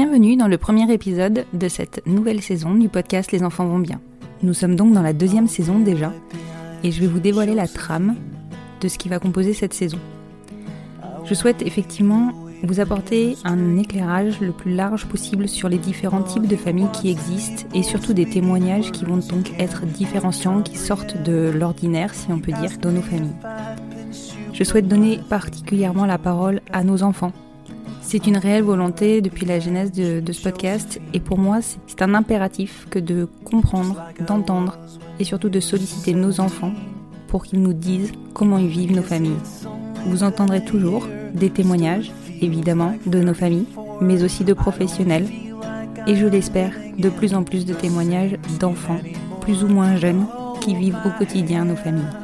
Bienvenue dans le premier épisode de cette nouvelle saison du podcast Les enfants vont bien. Nous sommes donc dans la deuxième saison déjà et je vais vous dévoiler la trame de ce qui va composer cette saison. Je souhaite effectivement vous apporter un éclairage le plus large possible sur les différents types de familles qui existent et surtout des témoignages qui vont donc être différenciants, qui sortent de l'ordinaire, si on peut dire, dans nos familles. Je souhaite donner particulièrement la parole à nos enfants. C'est une réelle volonté depuis la genèse de, de ce podcast et pour moi c'est- un impératif que de comprendre, d'entendre et surtout de solliciter nos enfants pour qu'ils nous disent comment ils vivent nos familles. Vous entendrez toujours des témoignages, évidemment, de nos familles, mais aussi de professionnels, et je l'espère, de plus en plus de témoignages d'enfants, plus ou moins jeunes, qui vivent au quotidien nos familles.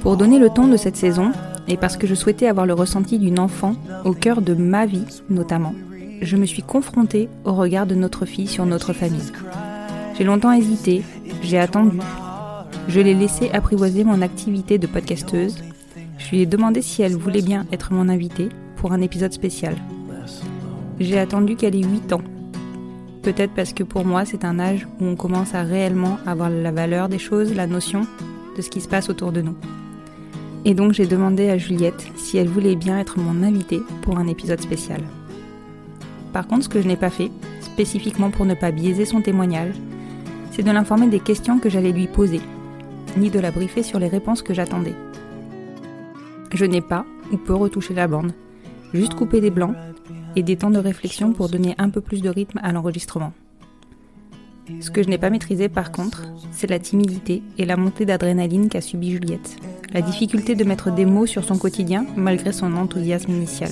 Pour donner le ton de cette saison, et parce que je souhaitais avoir le ressenti d'une enfant au cœur de ma vie notamment, je me suis confrontée au regard de notre fille sur notre famille. J'ai longtemps hésité, j'ai attendu, je l'ai laissé apprivoiser mon activité de podcasteuse. Je lui ai demandé si elle voulait bien être mon invitée pour un épisode spécial. J'ai attendu qu'elle ait 8 ans. Peut-être parce que pour moi, c'est un âge où on commence à réellement avoir la valeur des choses, la notion de ce qui se passe autour de nous. Et donc j'ai demandé à Juliette si elle voulait bien être mon invitée pour un épisode spécial. Par contre, ce que je n'ai pas fait, spécifiquement pour ne pas biaiser son témoignage, c'est de l'informer des questions que j'allais lui poser, ni de la briefer sur les réponses que j'attendais. Je n'ai pas ou peu retouché la bande, juste coupé des blancs et des temps de réflexion pour donner un peu plus de rythme à l'enregistrement. Ce que je n'ai pas maîtrisé par contre, c'est la timidité et la montée d'adrénaline qu'a subi Juliette. La difficulté de mettre des mots sur son quotidien malgré son enthousiasme initial.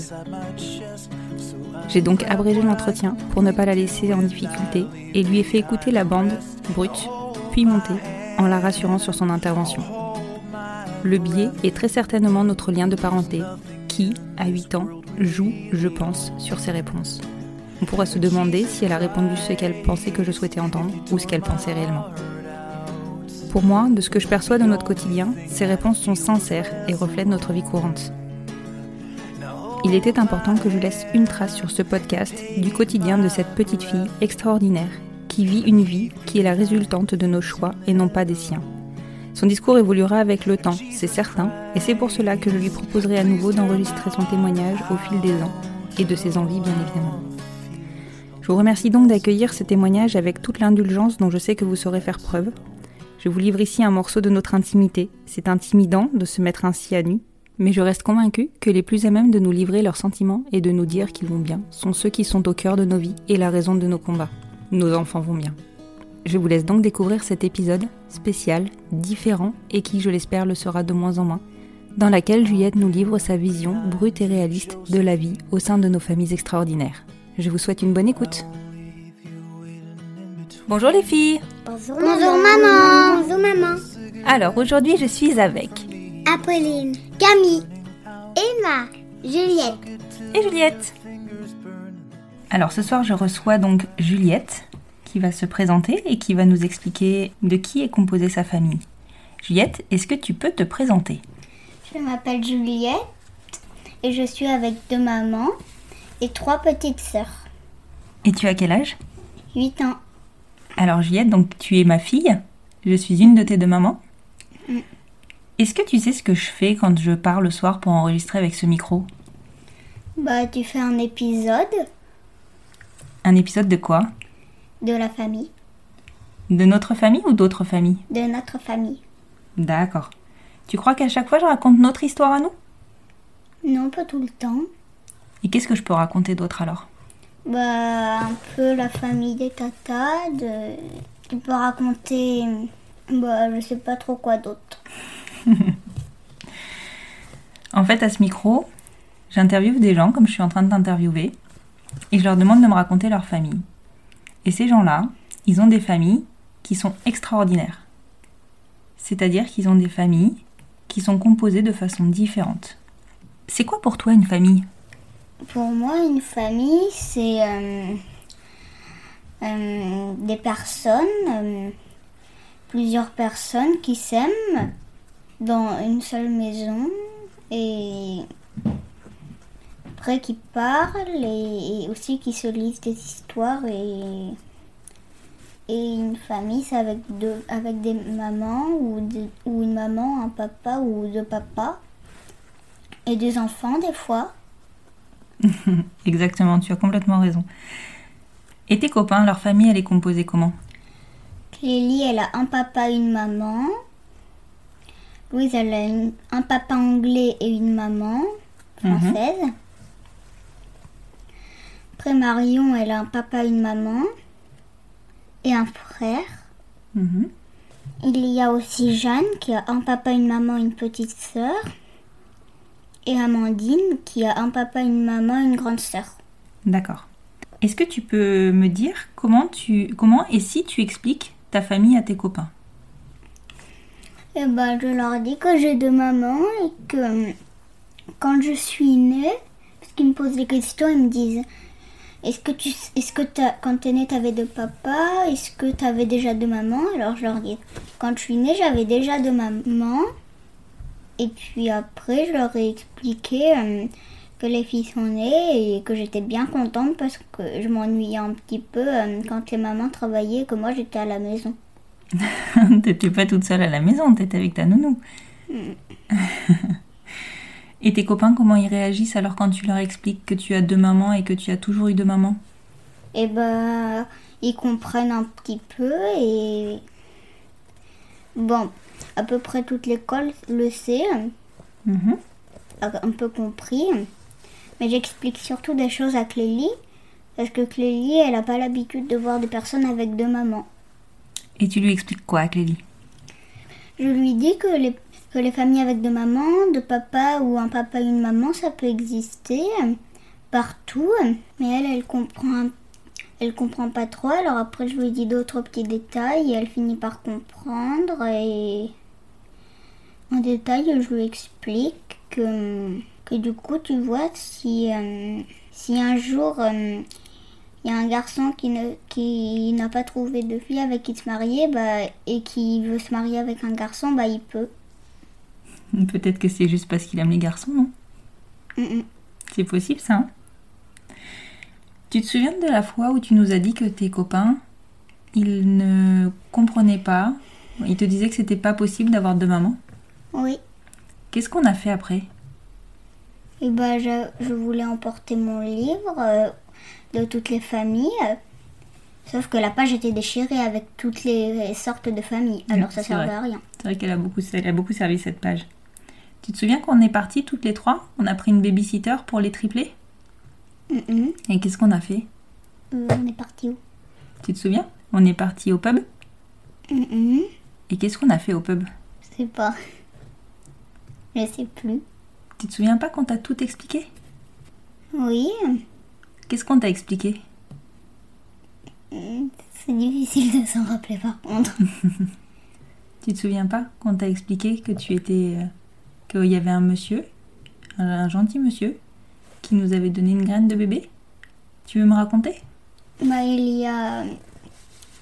J'ai donc abrégé l'entretien pour ne pas la laisser en difficulté et lui ai fait écouter la bande brute, puis montée, en la rassurant sur son intervention. Le biais est très certainement notre lien de parenté qui, à 8 ans, joue, je pense, sur ses réponses. On pourra se demander si elle a répondu ce qu'elle pensait que je souhaitais entendre ou ce qu'elle pensait réellement. Pour moi, de ce que je perçois de notre quotidien, ces réponses sont sincères et reflètent notre vie courante. Il était important que je laisse une trace sur ce podcast du quotidien de cette petite fille extraordinaire qui vit une vie qui est la résultante de nos choix et non pas des siens. Son discours évoluera avec le temps, c'est certain, et c'est pour cela que je lui proposerai à nouveau d'enregistrer son témoignage au fil des ans, et de ses envies bien évidemment. Je vous remercie donc d'accueillir ce témoignage avec toute l'indulgence dont je sais que vous saurez faire preuve. Je vous livre ici un morceau de notre intimité. C'est intimidant de se mettre ainsi à nu, mais je reste convaincue que les plus à même de nous livrer leurs sentiments et de nous dire qu'ils vont bien sont ceux qui sont au cœur de nos vies et la raison de nos combats. Nos enfants vont bien. Je vous laisse donc découvrir cet épisode spécial, différent et qui, je l'espère, le sera de moins en moins, dans laquelle Juliette nous livre sa vision brute et réaliste de la vie au sein de nos familles extraordinaires. Je vous souhaite une bonne écoute. Bonjour les filles Bonjour, maman. Bonjour maman. Alors aujourd'hui je suis avec Apolline, Camille, Emma, Juliette. et Juliette. Alors ce soir je reçois donc Juliette qui va se présenter et qui va nous expliquer de qui est composée sa famille. Juliette, est-ce que tu peux te présenter? Je m'appelle Juliette et je suis avec deux mamans et trois petites sœurs. Et tu as quel âge? 8 ans. Alors Juliette, donc tu es ma fille, je suis une de tes deux mamans. Est-ce que tu sais ce que je fais quand je pars le soir pour enregistrer avec ce micro? Bah, tu fais un épisode Un épisode de quoi? De la famille, De notre famille ou d'autres familles? De notre famille. D'accord. Tu crois qu'à chaque fois je raconte notre histoire à nous? Non, pas tout le temps. Et qu'est-ce que je peux raconter d'autre alors? Bah, un peu la famille des tatas. De... Tu peux raconter. Bah, je sais pas trop quoi d'autre. En fait, à ce micro, j'interviewe des gens comme je suis en train de t'interviewer et je leur demande de me raconter leur famille. Et ces gens-là, ils ont des familles qui sont extraordinaires. C'est-à-dire qu'ils ont des familles qui sont composées de façon différente. C'est quoi pour toi une famille? Pour moi, une famille, c'est euh, euh, des personnes, euh, plusieurs personnes qui s'aiment dans une seule maison et après qui parlent et, aussi qui se lisent des histoires et, et une famille, c'est avec, avec des mamans ou, ou une maman, un papa ou deux papas et des enfants des fois. Exactement, tu as complètement raison. Et tes copains, leur famille, elle est composée comment? Clélie, elle a un papa et une maman. Louise, elle a une- un papa anglais et une maman française. Après Marion, elle a un papa et une maman et un frère. Mhm. Il y a aussi Jeanne qui a un papa, une maman et une petite sœur. Et Amandine qui a un papa, une maman une grande sœur. D'accord. Est-ce que tu peux me dire comment tu comment et si tu expliques ta famille à tes copains? Et ben, je leur dis que j'ai deux mamans et que euh, quand je suis née, parce qu'ils me posent des questions, ils me disent Est-ce que tu est-ce que t'as- quand t'es née, t'avais deux papas? Est-ce que t'avais déjà deux mamans? Alors je leur dis Quand je suis née, j'avais déjà deux mamans. Et puis après, je leur ai expliqué euh, que les filles sont nées et que j'étais bien contente parce que je m'ennuyais un petit peu euh, quand les mamans travaillaient et que moi j'étais à la maison. T'étais pas toute seule à la maison, t'étais avec ta nounou. et tes copains, comment ils réagissent alors quand tu leur expliques que tu as deux mamans et que tu as toujours eu deux mamans? Et ben ils comprennent un petit peu et bon à peu près toute l'école le sait Mhm. un peu compris. Mais j'explique surtout des choses à Clélie parce que Clélie elle a pas l'habitude de voir des personnes avec deux mamans. Et tu lui expliques quoi, Clélie? Je lui dis que les que les familles avec deux mamans deux papas ou un papa et une maman ça peut exister partout. Mais elle elle comprend elle comprend pas trop alors après je lui dis d'autres petits détails et elle finit par comprendre et en détail je lui explique que que du coup tu vois si euh, si un jour euh, il y a un garçon qui ne qui n'a pas trouvé de fille avec qui se marier bah, et qui veut se marier avec un garçon bah il peut Peut-être que c'est juste parce qu'il aime les garçons, non? Mm, mm. C'est possible ça. hein? Tu te souviens de la fois où tu nous as dit que tes copains, ils ne comprenaient pas, ils te disaient que c'était pas possible d'avoir deux mamans? Oui. Qu'est-ce qu'on a fait après? Et bah je, je voulais emporter mon livre euh, de toutes les familles Sauf que la page était déchirée avec toutes les sortes de familles, alors ça c'est servait à rien. C'est vrai qu'elle a beaucoup, elle a beaucoup servi cette page. Tu te souviens qu'on est partis toutes les trois? On a pris une babysitter pour les Et qu'est-ce qu'on a fait Euh, on est parti où Tu te souviens On est parti au pub. Et qu'est-ce qu'on a fait au pub Je sais pas. Je sais plus. Tu te souviens pas qu'on t'a tout expliqué Oui, Qu'est-ce qu'on t'a expliqué mm, c'est difficile de s'en rappeler par contre. Tu te souviens pas qu'on t'a expliqué que tu étais. euh, qu'il y avait un monsieur, un gentil monsieur, qui nous avait donné une graine de bébé Tu veux me raconter? Bah, il y a.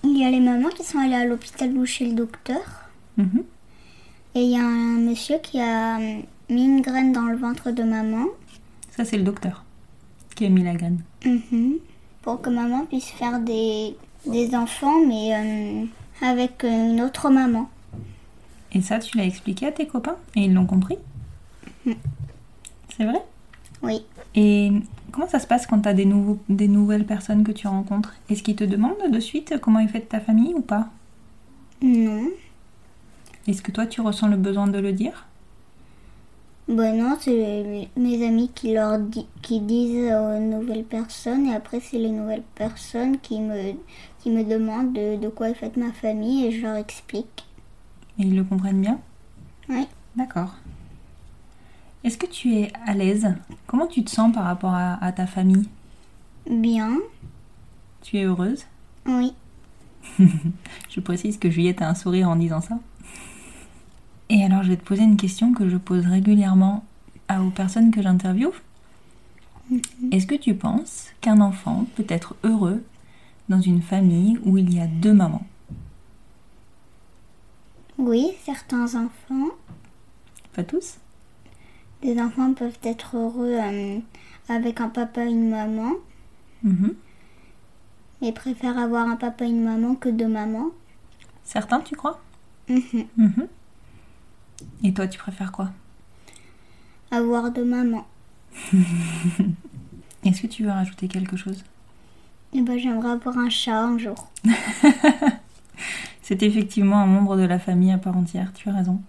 Il y a les mamans qui sont allées à l'hôpital ou chez le docteur. Mhm. Et il y a un monsieur qui a mis une graine dans le ventre de maman. Ça, c'est le docteur qui a mis la graine. Mhm. Pour que maman puisse faire des, des enfants, mais euh, avec une autre maman. Et ça, tu l'as expliqué à tes copains et ils l'ont compris? C'est vrai? Oui. Et comment ça se passe quand tu as des, nouveaux, des nouvelles personnes que tu rencontres? Est-ce qu'ils te demandent de suite comment est faite ta famille ou pas? Non. Est-ce que toi, tu ressens le besoin de le dire? Bah non, c'est mes amis qui leur di- qui disent aux nouvelles personnes et après c'est les nouvelles personnes qui me qui me demandent de, de quoi est faite ma famille et je leur explique. Et ils le comprennent bien? Oui. D'accord. Est-ce que tu es à l'aise? Comment tu te sens par rapport à, à ta famille? Bien. Tu es heureuse? Oui. Je précise que Juliette a un sourire en disant ça. Et alors, je vais te poser une question que je pose régulièrement à- aux personnes que j'interviewe. Est-ce que tu penses qu'un enfant peut être heureux dans une famille où il y a deux mamans? Oui, certains enfants, Pas tous? Des enfants peuvent être heureux euh, avec un papa et une maman, Mhm. mais préfèrent avoir un papa et une maman que deux mamans. Certains, tu crois? Mhm. Mhm. Et toi, tu préfères quoi? Avoir deux mamans. Est-ce que tu veux rajouter quelque chose? Et ben j'aimerais avoir un chat un jour. C'est effectivement un membre de la famille à part entière, tu as raison.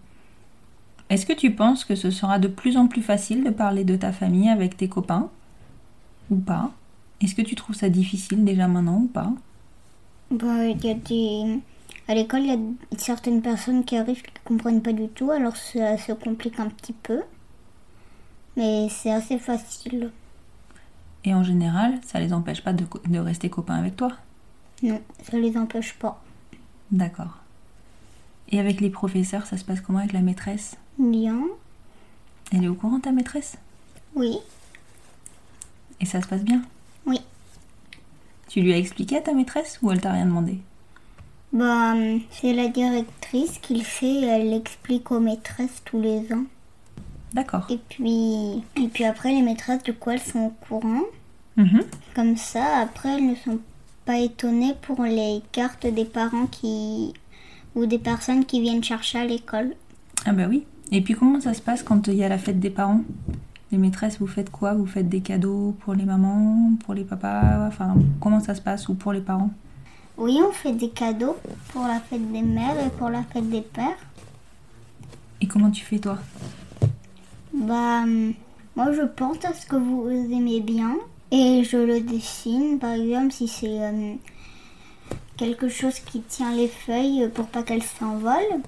Est-ce que tu penses que ce sera de plus en plus facile de parler de ta famille avec tes copains Ou pas? Est-ce que tu trouves ça difficile déjà maintenant ou pas? Bah, il y a des... À l'école, il y a certaines personnes qui arrivent qui ne comprennent pas du tout, alors ça se complique un petit peu. Mais c'est assez facile. Et en général, ça les empêche pas de, de rester copains avec toi? Non, ça les empêche pas. D'accord. Et avec les professeurs, ça se passe comment avec la maîtresse? Bien. Elle est au courant ta maîtresse? Oui. Et ça se passe bien? Oui. Tu lui as expliqué à ta maîtresse ou elle t'a rien demandé? Bah, c'est la directrice qui le fait elle l'explique aux maîtresses tous les ans. D'accord. Et puis, et puis après, les maîtresses, du coup, elles sont au courant. Mhm. Comme ça, après, elles ne sont pas étonnées pour les cartes des parents qui ou des personnes qui viennent chercher à l'école. Ah bah oui. Et puis comment ça se passe quand il y a la fête des parents? Les maîtresses, vous faites quoi? Vous faites des cadeaux pour les mamans, pour les papas? Enfin, comment ça se passe Ou pour les parents? Oui, on fait des cadeaux pour la fête des mères et pour la fête des pères. Et comment tu fais toi? Bah, moi je pense à ce que vous aimez bien et je le dessine. Par exemple, si c'est hum, quelque chose qui tient les feuilles pour pas qu'elles s'envolent,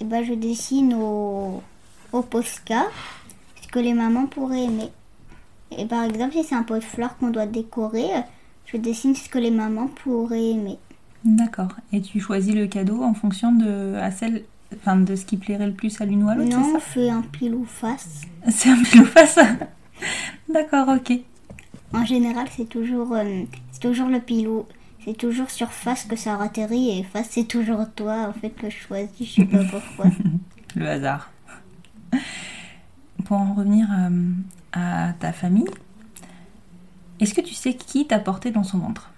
et ben je dessine au, au Posca ce que les mamans pourraient aimer. Et par exemple, si c'est un pot de fleurs qu'on doit décorer, je dessine ce que les mamans pourraient aimer. D'accord. Et tu choisis le cadeau en fonction de, à celle, enfin, de ce qui plairait le plus à l'une ou à l'autre, Non, c'est on fait un pile ou face. C'est un pile ou face? D'accord, ok. En général, c'est toujours, euh, c'est toujours le pilot. C'est toujours sur face que ça atterrit et face, c'est toujours toi, en fait, que je choisis. Je sais pas pourquoi. Le hasard. Pour en revenir euh, à ta famille, est-ce que tu sais qui t'a porté dans son ventre?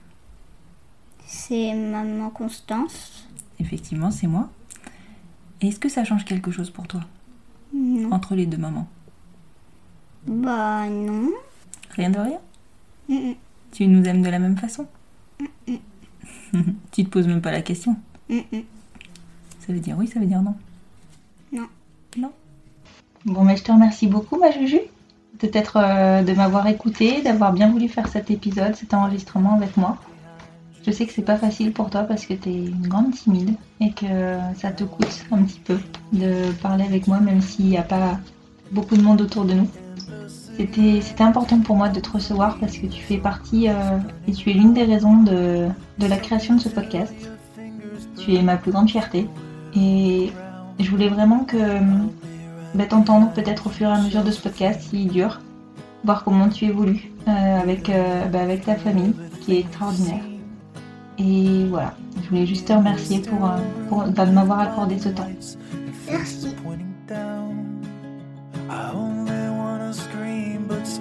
C'est maman Constance. Effectivement, c'est moi. Est-ce que ça change quelque chose pour toi? Non. entre les deux mamans? Bah non. Rien de rien? Mm, mm. Tu nous aimes de la même façon? tu te poses même pas la question. Mm, mm. Ça veut dire oui, ça veut dire non. Non. Non. Bon, mais je te remercie beaucoup, ma Juju, peut-être euh, de m'avoir écouté, d'avoir bien voulu faire cet épisode, cet enregistrement avec moi. Je sais que c'est pas facile pour toi parce que tu es une grande timide et que ça te coûte un petit peu de parler avec moi, même s'il n'y a pas beaucoup de monde autour de nous. C'était important pour moi de te recevoir parce que tu fais partie euh, et tu es l'une des raisons de, de la création de ce podcast. Tu es ma plus grande fierté et je voulais vraiment que bah, t'entendre peut-être au fur et à mesure de ce podcast s'il dure, voir comment tu évolues euh, avec, euh, bah, avec ta famille qui est extraordinaire. Et voilà, je voulais juste te remercier pour, euh, pour bah, de m'avoir accordé ce temps. Merci.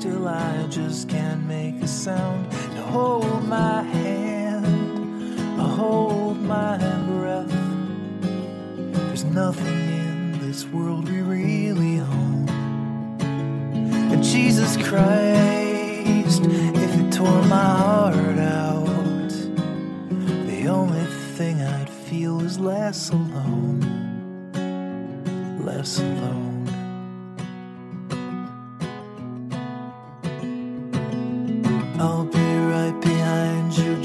Still I just can't make a sound. Now hold my hand, I hold my breath. There's nothing in this world we really own. And Jesus Christ, if you tore my heart out, the only thing I'd feel is less alone less alone.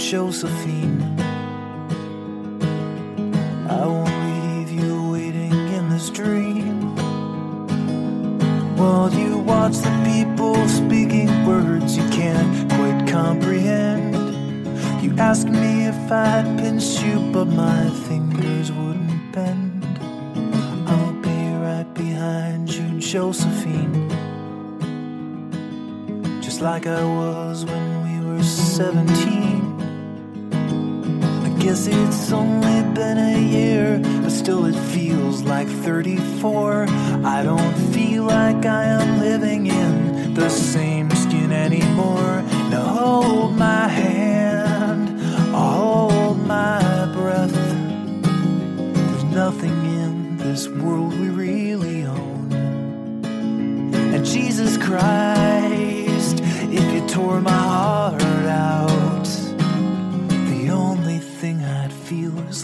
Josephine. I won't leave you waiting in this dream. While you watch the people speaking words you can't quite comprehend. You ask me if I'd pinch you, but my fingers wouldn't bend. I'll be right behind you, Josephine. Just like I was when we were 17. Guess it's only been a year, but still it feels like 34. I don't feel like I am living in the same skin anymore. Now hold my hand, hold my breath. There's nothing in this world we really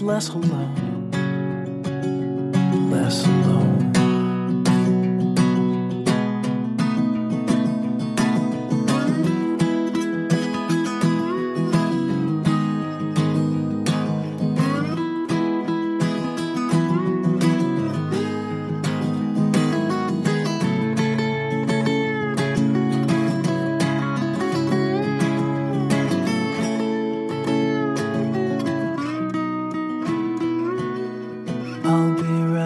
less alone. Less alone.